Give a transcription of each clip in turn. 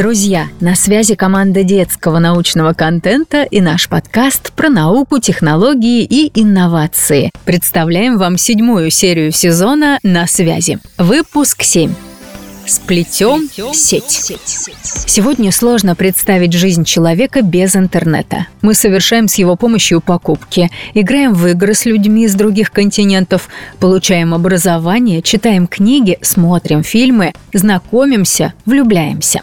Друзья, на связи команда детского научного контента и наш подкаст про науку, технологии и инновации. Представляем вам седьмую серию сезона «На связи». Выпуск 7. Сплетем сеть. Сегодня сложно представить жизнь человека без интернета. Мы совершаем с его помощью покупки, играем в игры с людьми из других континентов, получаем образование, читаем книги, смотрим фильмы, знакомимся, влюбляемся.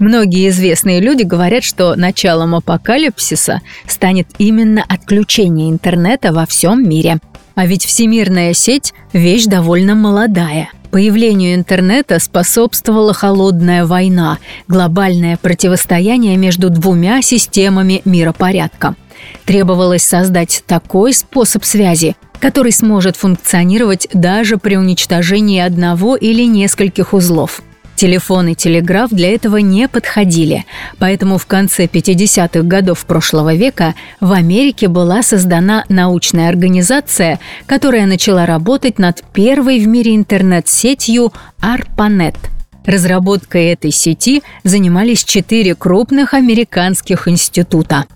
Многие известные люди говорят, что началом апокалипсиса станет именно отключение интернета во всем мире. А ведь всемирная сеть – вещь довольно молодая. Появлению интернета способствовала холодная война, глобальное противостояние между двумя системами миропорядка. Требовалось создать такой способ связи, который сможет функционировать даже при уничтожении одного или нескольких узлов – Телефон и телеграф для этого не подходили, поэтому в конце 50-х годов прошлого века в Америке была создана научная организация, которая начала работать над первой в мире интернет-сетью ARPANET. Разработкой этой сети занимались четыре крупных американских института –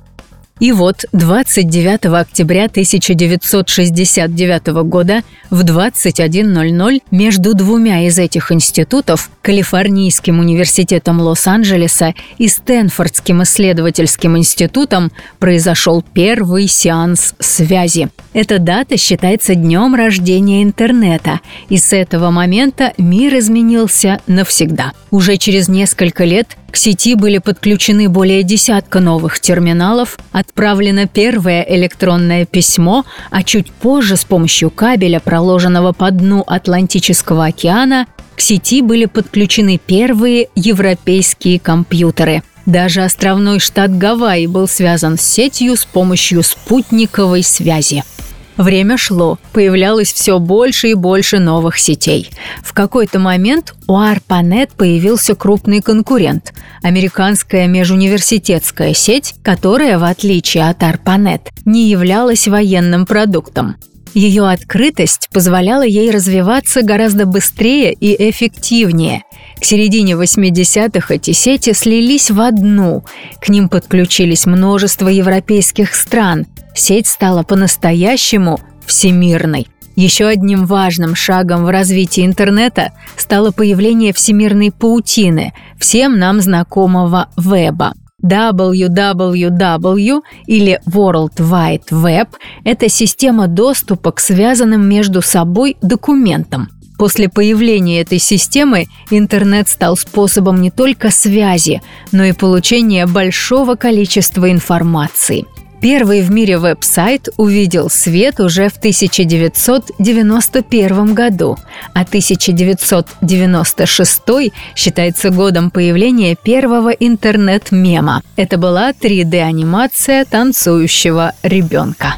и вот 29 октября 1969 года в 21.00 между двумя из этих институтов, Калифорнийским университетом Лос-Анджелеса и Стэнфордским исследовательским институтом, произошел первый сеанс связи. Эта дата считается днем рождения интернета, и с этого момента мир изменился навсегда. Уже через несколько лет к сети были подключены более десятка новых терминалов, отправлено первое электронное письмо, а чуть позже с помощью кабеля, проложенного по дну Атлантического океана, к сети были подключены первые европейские компьютеры. Даже островной штат Гавайи был связан с сетью с помощью спутниковой связи. Время шло, появлялось все больше и больше новых сетей. В какой-то момент у ARPANET появился крупный конкурент – американская межуниверситетская сеть, которая, в отличие от ARPANET, не являлась военным продуктом. Ее открытость позволяла ей развиваться гораздо быстрее и эффективнее. К середине 80-х эти сети слились в одну. К ним подключились множество европейских стран. Сеть стала по-настоящему всемирной. Еще одним важным шагом в развитии интернета стало появление всемирной паутины, всем нам знакомого веба – www или World Wide Web – это система доступа к связанным между собой документам. После появления этой системы интернет стал способом не только связи, но и получения большого количества информации – Первый в мире веб-сайт увидел свет уже в 1991 году, а 1996 считается годом появления первого интернет-мема. Это была 3D-анимация танцующего ребенка.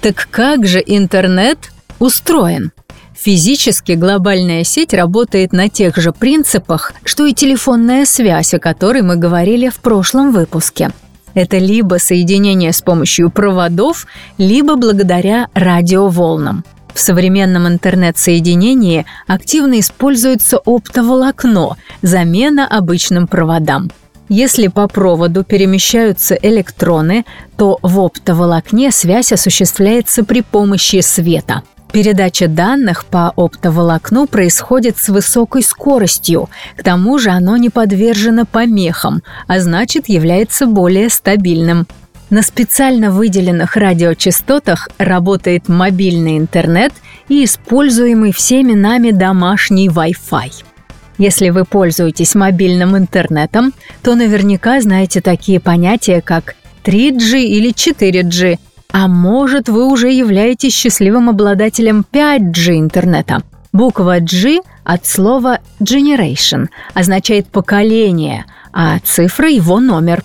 Так как же интернет устроен? Физически глобальная сеть работает на тех же принципах, что и телефонная связь, о которой мы говорили в прошлом выпуске – это либо соединение с помощью проводов, либо благодаря радиоволнам. В современном интернет-соединении активно используется оптоволокно, замена обычным проводам. Если по проводу перемещаются электроны, то в оптоволокне связь осуществляется при помощи света. Передача данных по оптоволокну происходит с высокой скоростью, к тому же оно не подвержено помехам, а значит является более стабильным. На специально выделенных радиочастотах работает мобильный интернет и используемый всеми нами домашний Wi-Fi. Если вы пользуетесь мобильным интернетом, то наверняка знаете такие понятия, как 3G или 4G – а может, вы уже являетесь счастливым обладателем 5G интернета. Буква G от слова generation означает поколение, а цифра его номер.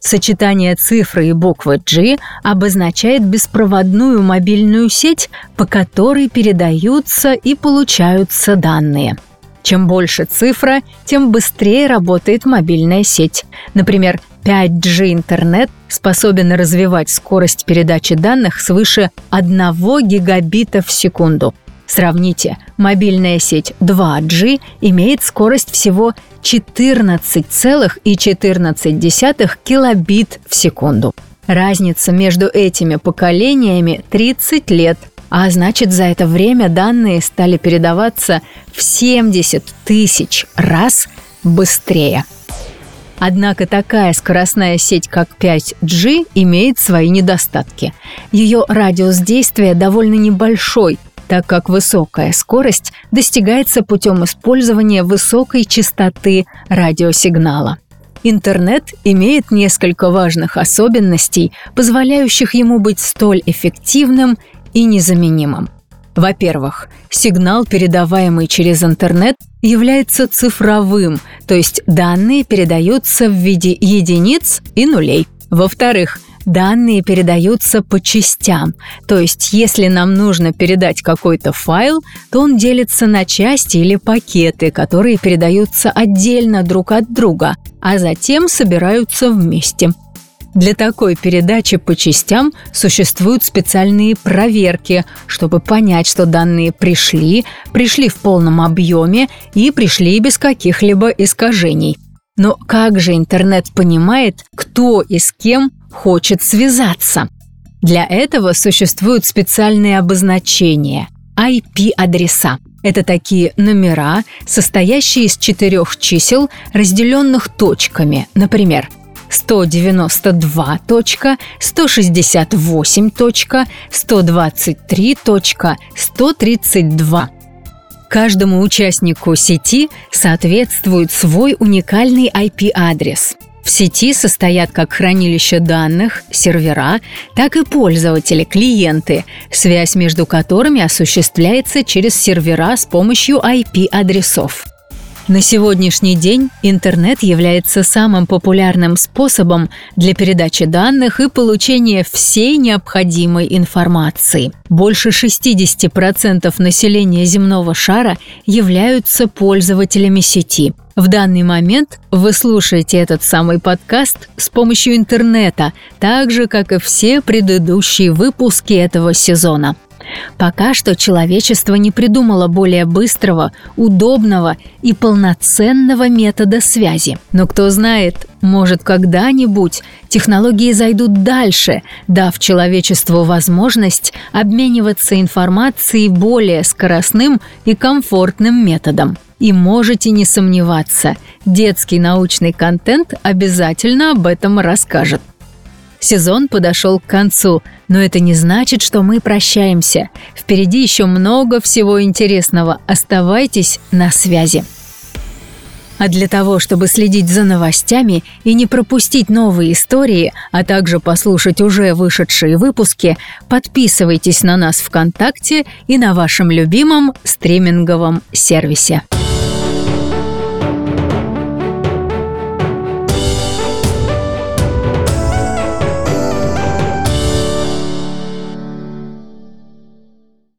Сочетание цифры и буквы G обозначает беспроводную мобильную сеть, по которой передаются и получаются данные – чем больше цифра, тем быстрее работает мобильная сеть. Например, 5G интернет способен развивать скорость передачи данных свыше 1 гигабита в секунду. Сравните, мобильная сеть 2G имеет скорость всего 14,14 килобит в секунду. Разница между этими поколениями 30 лет, а значит за это время данные стали передаваться в 70 тысяч раз быстрее. Однако такая скоростная сеть, как 5G, имеет свои недостатки. Ее радиус действия довольно небольшой, так как высокая скорость достигается путем использования высокой частоты радиосигнала. Интернет имеет несколько важных особенностей, позволяющих ему быть столь эффективным и незаменимым. Во-первых, сигнал, передаваемый через интернет, является цифровым, то есть данные передаются в виде единиц и нулей. Во-вторых, данные передаются по частям, то есть если нам нужно передать какой-то файл, то он делится на части или пакеты, которые передаются отдельно друг от друга, а затем собираются вместе – для такой передачи по частям существуют специальные проверки, чтобы понять, что данные пришли, пришли в полном объеме и пришли без каких-либо искажений. Но как же интернет понимает, кто и с кем хочет связаться? Для этого существуют специальные обозначения – IP-адреса. Это такие номера, состоящие из четырех чисел, разделенных точками, например – 192.168.123.132. Каждому участнику сети соответствует свой уникальный IP-адрес. В сети состоят как хранилища данных, сервера, так и пользователи, клиенты, связь между которыми осуществляется через сервера с помощью IP-адресов. На сегодняшний день интернет является самым популярным способом для передачи данных и получения всей необходимой информации. Больше 60% населения земного шара являются пользователями сети. В данный момент вы слушаете этот самый подкаст с помощью интернета, так же, как и все предыдущие выпуски этого сезона. Пока что человечество не придумало более быстрого, удобного и полноценного метода связи. Но кто знает, может когда-нибудь технологии зайдут дальше, дав человечеству возможность обмениваться информацией более скоростным и комфортным методом. И можете не сомневаться, детский научный контент обязательно об этом расскажет. Сезон подошел к концу, но это не значит, что мы прощаемся. Впереди еще много всего интересного. Оставайтесь на связи. А для того, чтобы следить за новостями и не пропустить новые истории, а также послушать уже вышедшие выпуски, подписывайтесь на нас ВКонтакте и на вашем любимом стриминговом сервисе.